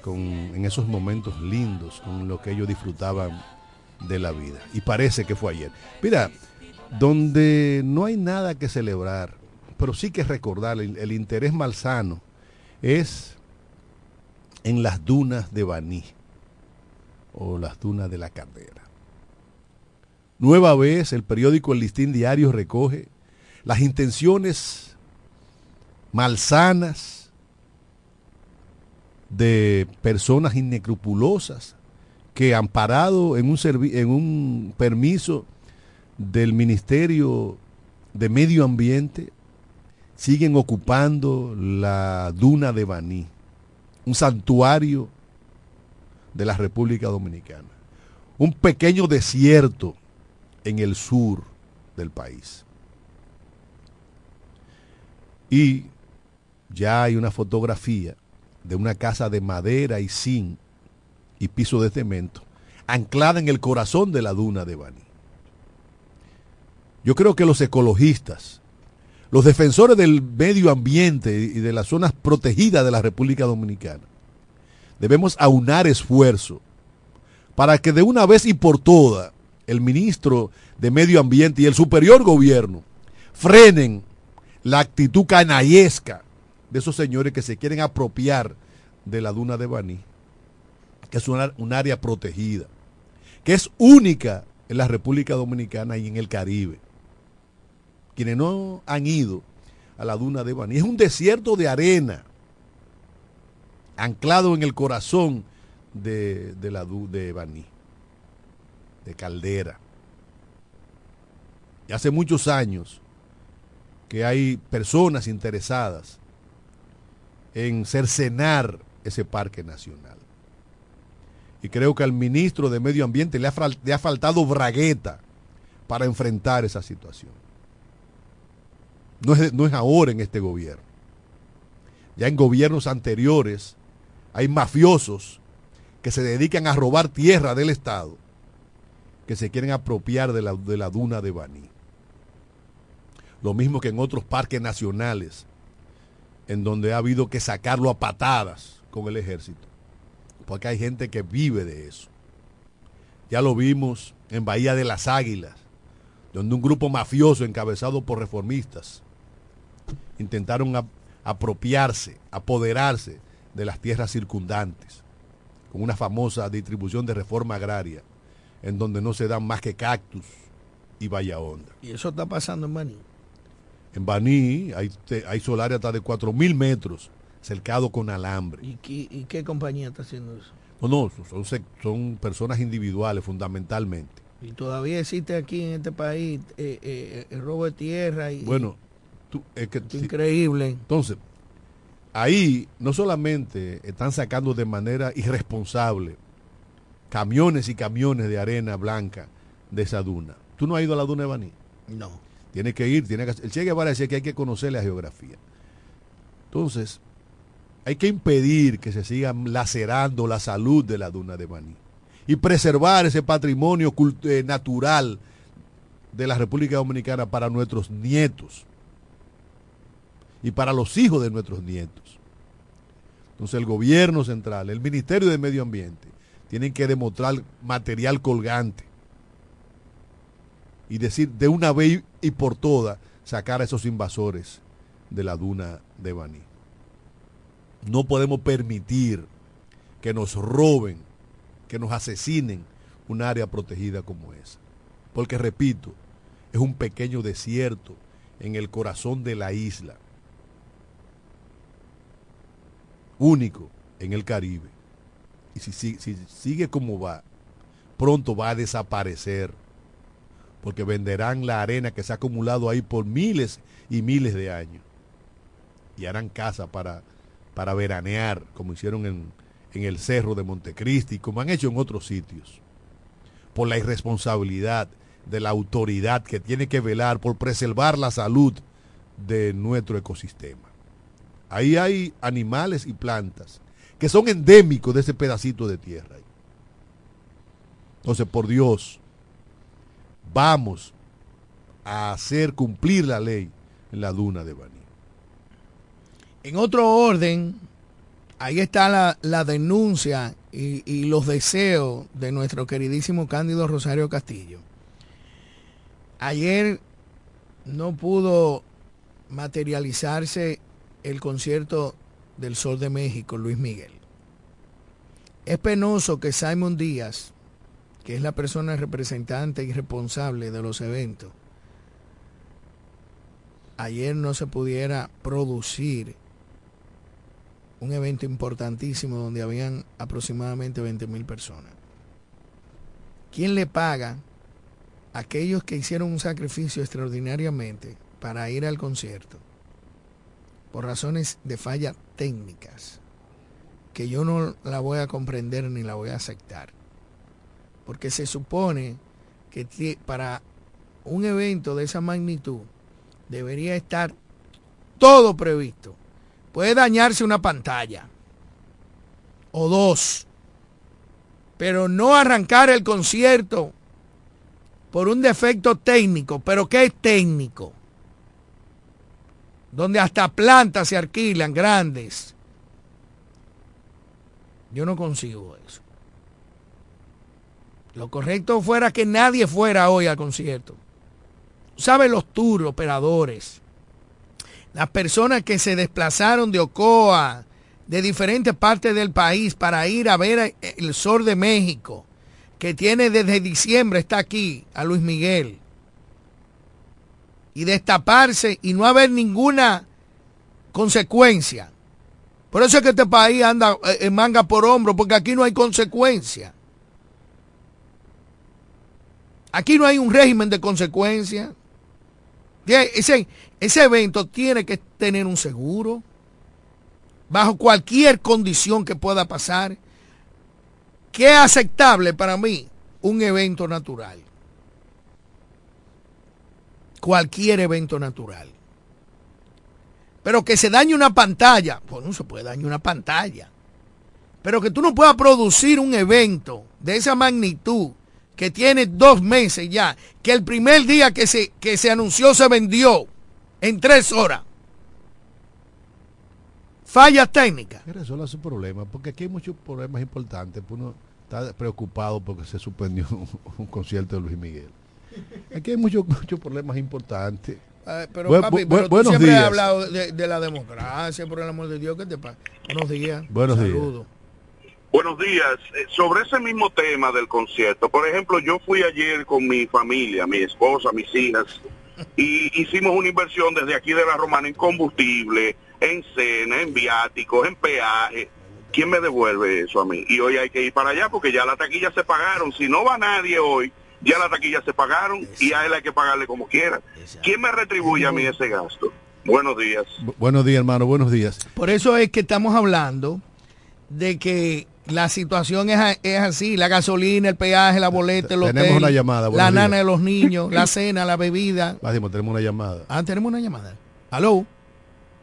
S4: con, en esos momentos lindos con lo que ellos disfrutaban de la vida. Y parece que fue ayer. Mira, donde no hay nada que celebrar, pero sí que recordar el, el interés malsano, es en las dunas de Baní o las dunas de la Carrera. Nueva vez el periódico El Listín Diario recoge las intenciones malsanas de personas inescrupulosas que amparado en un, en un permiso del Ministerio de Medio Ambiente siguen ocupando la duna de Baní, un santuario de la República Dominicana, un pequeño desierto en el sur del país. Y ya hay una fotografía de una casa de madera y zinc y piso de cemento anclada en el corazón de la duna de Baní. Yo creo que los ecologistas, los defensores del medio ambiente y de las zonas protegidas de la República Dominicana, debemos aunar esfuerzo para que de una vez y por todas el ministro de Medio Ambiente y el superior gobierno frenen la actitud canallesca de esos señores que se quieren apropiar de la duna de Baní, que es una, un área protegida, que es única en la República Dominicana y en el Caribe. Quienes no han ido a la duna de Baní, es un desierto de arena, anclado en el corazón de, de la de Baní, de Caldera. Y hace muchos años que hay personas interesadas en cercenar ese parque nacional. Y creo que al ministro de Medio Ambiente le ha, faltado bragueta para enfrentar esa situación. No es, no es ahora en este gobierno. Ya en gobiernos anteriores hay mafiosos que se dedican a robar tierra del Estado, que se quieren apropiar de la, de la duna de Baní. Lo mismo que en otros parques nacionales, en donde ha habido que sacarlo a patadas con el ejército, porque hay gente que vive de eso. Ya lo vimos en Bahía de las Águilas, donde un grupo mafioso encabezado por reformistas intentaron ap- apropiarse, apoderarse de las tierras circundantes, con una famosa distribución de reforma agraria, en donde no se dan más que cactus y valla honda.
S3: Y eso está pasando en Maní.
S4: En Baní hay, hay solares hasta de 4.000 metros, cercado con alambre.
S3: ¿Y, qué- y qué compañía está haciendo eso?
S4: No, no, son, personas individuales fundamentalmente.
S3: Y todavía existe aquí en este país eh, eh, el robo de tierra y
S4: Bueno, tú- es que,
S3: es increíble.
S4: Entonces, ahí no solamente están sacando de manera irresponsable camiones y camiones de arena blanca de esa duna. ¿Tú no has ido a la duna de Baní?
S3: no.
S4: Tiene que ir, tiene que El Che Guevara decía que hay que conocer la geografía. Entonces, hay que impedir que se siga lacerando la salud de la duna de Baní y preservar ese patrimonio eh, natural de la República Dominicana para nuestros nietos y para los hijos de nuestros nietos. Entonces el gobierno central, el Ministerio de Medio Ambiente, tienen que demostrar material colgante y decir de una vez y por todas sacar a esos invasores de la duna de Baní. No podemos permitir que nos roben, que nos asesinen un área protegida como esa. Porque, repito, es un pequeño desierto en el corazón de la isla, único en el Caribe. Y si, si- si sigue como va, pronto va a desaparecer, porque venderán la arena que se ha acumulado ahí por miles y miles de años. Y harán casa para, para veranear, como hicieron en, en el Cerro de Montecristi, como han hecho en otros sitios por la irresponsabilidad de la autoridad que tiene que velar por preservar la salud de nuestro ecosistema. Ahí hay animales y plantas que son endémicos de ese pedacito de tierra. Entonces, por Dios, vamos a hacer cumplir la ley en la duna de Baní.
S3: En otro orden, ahí está la, la denuncia y, y los deseos de nuestro queridísimo Cándido Rosario Castillo. Ayer no pudo materializarse el concierto del Sol de México, Luis Miguel. Es penoso que Simon Díaz, que es la persona representante y responsable de los eventos, ayer no se pudiera producir un evento importantísimo donde habían aproximadamente 20 mil personas. ¿Quién le paga a aquellos que hicieron un sacrificio extraordinariamente para ir al concierto por razones de fallas técnicas que yo no la voy a comprender ni la voy a aceptar? Porque se supone que para un evento de esa magnitud debería estar todo previsto. Puede dañarse una pantalla o dos, pero no arrancar el concierto por un defecto técnico. ¿Pero qué es técnico? Donde hasta plantas se alquilan grandes. Yo no consigo eso. Lo correcto fuera que nadie fuera hoy al concierto. ¿Sabe los tours, operadores? Las personas que se desplazaron de Ocoa, de diferentes partes del país para ir a ver el Sol de México, que tiene desde diciembre, está aquí, a Luis Miguel. Y destaparse y no haber ninguna consecuencia. Por eso es que este país anda eh, en manga por hombro, porque aquí no hay consecuencia. Aquí no hay un régimen de consecuencia. Tie- Ese, ese evento tiene que tener un seguro, bajo cualquier condición que pueda pasar, que es aceptable para mí un evento natural. Cualquier evento natural. Pero que se dañe una pantalla, pues no se puede dañar una pantalla. Pero que tú no puedas producir un evento de esa magnitud que tiene dos meses ya, que el primer día que se, que se anunció se vendió en tres horas. Fallas técnicas.
S4: Resuelva su problema, porque aquí hay muchos problemas importantes. pues Uno está preocupado porque se suspendió <laughs> un concierto de Luis Miguel. Aquí hay muchos muchos problemas importantes.
S3: Pero papi, pero tú siempre has
S4: días.
S3: hablado de, de la democracia, por el amor de Dios, ¿qué te pasa? Buenos días.
S4: Buenos días.
S3: Saludos.
S8: Buenos días. Eh, Sobre ese mismo tema del concierto, por ejemplo, yo fui ayer con mi familia, mi esposa, mis hijas, y hicimos una inversión desde aquí de la Romana en combustible, en cena, en viáticos, en peaje. ¿Quién me devuelve eso a mí? Y hoy hay que ir para allá porque ya las taquillas se pagaron. Si no va nadie hoy, ya las taquillas se pagaron y a él hay que pagarle como quiera. ¿Quién me retribuye a mí ese gasto? Buenos días.
S4: Bu- buenos días, hermano, buenos días.
S3: Por eso es que estamos hablando de que la situación es, a- es así, la gasolina, el peaje, la boleta, el hotel,
S4: Tenemos una llamada,
S3: la nana
S4: días.
S3: de los niños, la <laughs> cena, la bebida.
S4: Máximo, tenemos una llamada.
S3: Ah, tenemos una llamada. ¿Aló?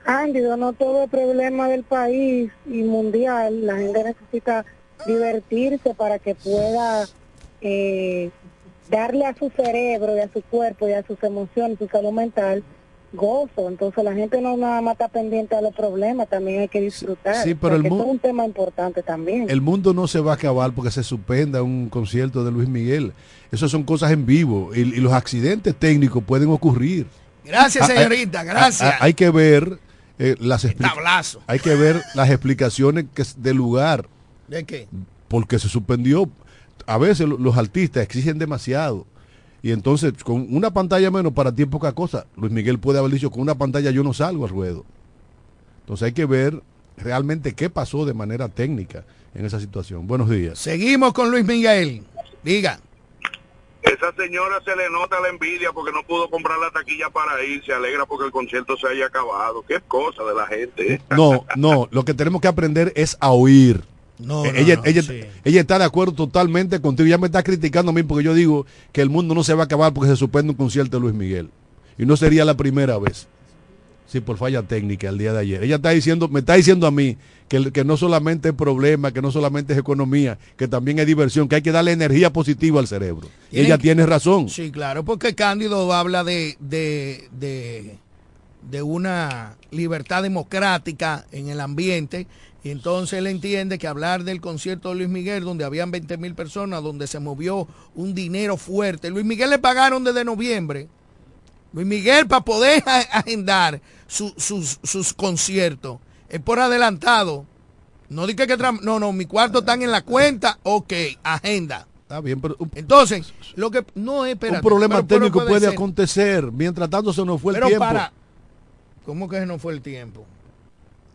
S9: Cándido, no todo es problema del país y mundial. La gente necesita divertirse para que pueda eh, darle a su cerebro y a su cuerpo y a sus emociones, su salud mental, gozo. Entonces la gente no nada más está pendiente a los problemas, también hay que disfrutar.
S4: Sí, pero el
S9: porque
S4: mu-
S9: esto es un tema importante también.
S4: El mundo no se va a acabar porque se suspenda un concierto de Luis Miguel. Eso son cosas en vivo y, y los accidentes técnicos pueden ocurrir.
S3: Gracias,
S4: Ah, ah,
S3: señorita,
S4: ah,
S3: gracias.
S4: hay que ver eh, las hay que ver las explicaciones que es del lugar
S3: ¿De qué?
S4: porque se suspendió. A veces lo- los artistas exigen demasiado. Y entonces, con una pantalla menos para ti es poca cosa. Luis Miguel puede haber dicho, con una pantalla yo no salgo al ruedo. Entonces hay que ver realmente qué pasó de manera técnica en esa situación. Buenos días.
S3: Seguimos con Luis Miguel. Diga.
S8: Esa señora se le nota la envidia porque no pudo comprar la taquilla para ir, se alegra porque el concierto se haya acabado. Qué cosa de la gente. ¿eh?
S4: No, no, lo que tenemos que aprender es a oír.
S3: No,
S4: Eh,
S3: no,
S4: ella,
S3: no,
S4: ella,
S3: sí.
S4: ella está de acuerdo totalmente contigo. Ya me está criticando a mí porque yo digo que el mundo no se va a acabar porque se suspende un concierto de Luis Miguel. Y no sería la primera vez. Sí, por falla técnica el día de ayer. Ella está diciendo, me está diciendo a mí que, que no solamente es problema, que no solamente es economía, que también es diversión, que hay que darle energía positiva al cerebro. Y ella
S3: que-
S4: tiene razón.
S3: Sí, claro, porque Cándido habla de, de, de, de una libertad democrática en el ambiente y entonces él entiende que hablar del concierto de Luis Miguel, donde habían 20 mil personas, donde se movió un dinero fuerte, Luis Miguel le pagaron desde noviembre. Luis Miguel para poder agendar su- sus, sus conciertos es por adelantado. No dije que no, no, mi cuarto están en la cuenta, ok, agenda.
S4: Está bien, pero
S3: Entonces, lo que no es
S4: un problema
S3: pero- pero
S4: técnico puede, acontecer. Mientras tanto se nos fue el
S3: Pero
S4: tiempo.
S3: para, ¿cómo que no fue el tiempo?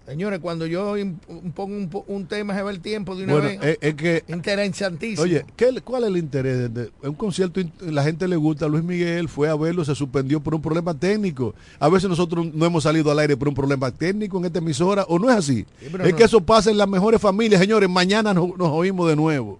S3: Señores, cuando yo pongo un, tema se va el tiempo de una
S4: Bueno,
S3: vez.
S4: es, es que
S3: Interesantísimo.
S4: Oye, ¿qué- ¿cuál es el interés? De, un concierto, la gente le gusta, Luis Miguel fue a verlo, se suspendió por un problema técnico. A veces nosotros no hemos salido al aire por un problema técnico en esta emisora, ¿o no es así? es
S3: no-
S4: que eso pasa en las mejores familias, señores. Mañana nos oímos de nuevo.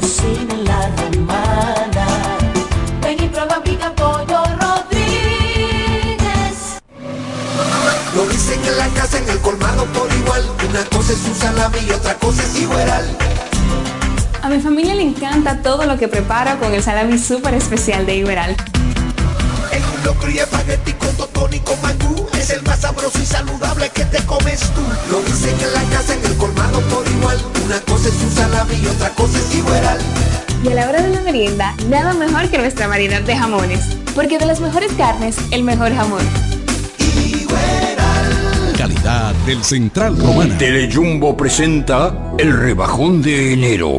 S10: cocina en la romana. Ven y prueba pica pollo Rodríguez.
S11: Lo dicen en la casa, en el colmado por igual. Una cosa es su salami y otra cosa es igual.
S12: A mi familia le encanta todo lo que preparo con el salami súper especial de Iberal.
S11: En un locro y espagueti con totón y con mangú. Es el más sabroso y saludable que te comes tú. Lo dicen en la casa, en el colmado por igual. Una cosa es un salami y otra cosa es igual.
S12: Y a la hora de la merienda, nada mejor que nuestra variedad de jamones. Porque de las mejores carnes, el mejor jamón.
S13: Calidad del Central Romana.
S14: Telejumbo presenta el rebajón de enero.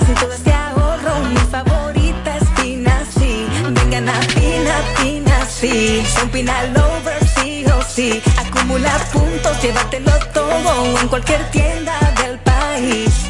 S15: ofertas y todo este ahorro. Mi favorita es Pina, sí. Vengan a Pina, Pina, sí. Son Pina lovers, sí o sí. Acumula puntos, llévatelo todo en cualquier tienda del país.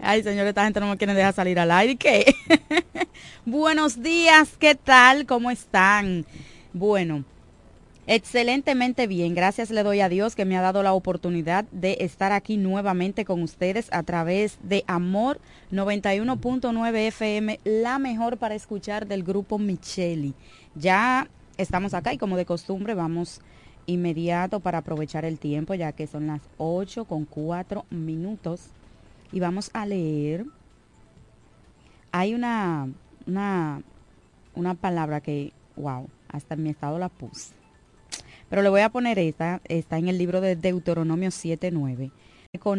S16: Ay señores, esta gente no me quiere dejar salir al aire. ¿Qué? <laughs> Buenos días, ¿qué tal? ¿Cómo están? Bueno, excelentemente bien. Gracias le doy a Dios que me ha dado la oportunidad de estar aquí nuevamente con ustedes a través de Amor 91.9 FM, la mejor para escuchar del grupo Micheli. Ya estamos acá y como de costumbre vamos inmediato para aprovechar el tiempo, ya que son las 8 con 4 minutos. Y vamos a leer. Hay una, una, una palabra que, wow, hasta en mi estado la puse. Pero le voy a poner esta, está en el libro de Deuteronomio 7.9. Con